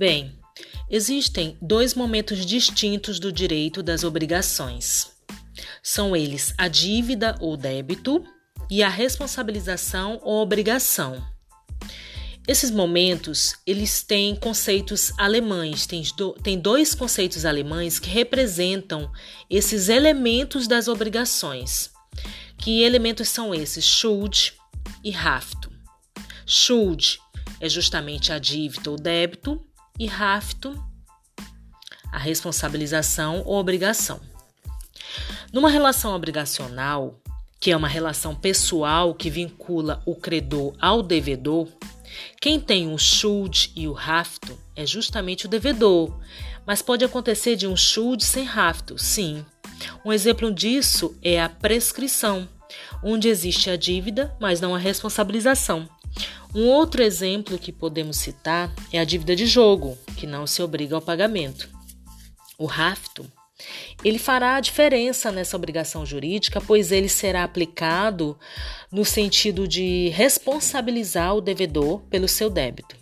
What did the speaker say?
Bem, existem dois momentos distintos do direito das obrigações. São eles a dívida ou débito e a responsabilização ou obrigação. Esses momentos, eles têm conceitos alemães, tem, do, dois conceitos alemães que representam esses elementos das obrigações. Que elementos são esses? Schuld e Haftung. Schuld é justamente a dívida ou débito e Haftung a responsabilização ou obrigação. Numa relação obrigacional, que é uma relação pessoal que vincula o credor ao devedor, quem tem o Schuld e o Haftung é justamente o devedor, mas pode acontecer de um Schuld sem Haftung, sim. Um exemplo disso é a prescrição, onde existe a dívida, mas não a responsabilização. Um outro exemplo que podemos citar é a dívida de jogo, que não se obriga ao pagamento. O Haftung ele fará a diferença nessa obrigação jurídica, pois ele será aplicado no sentido de responsabilizar o devedor pelo seu débito.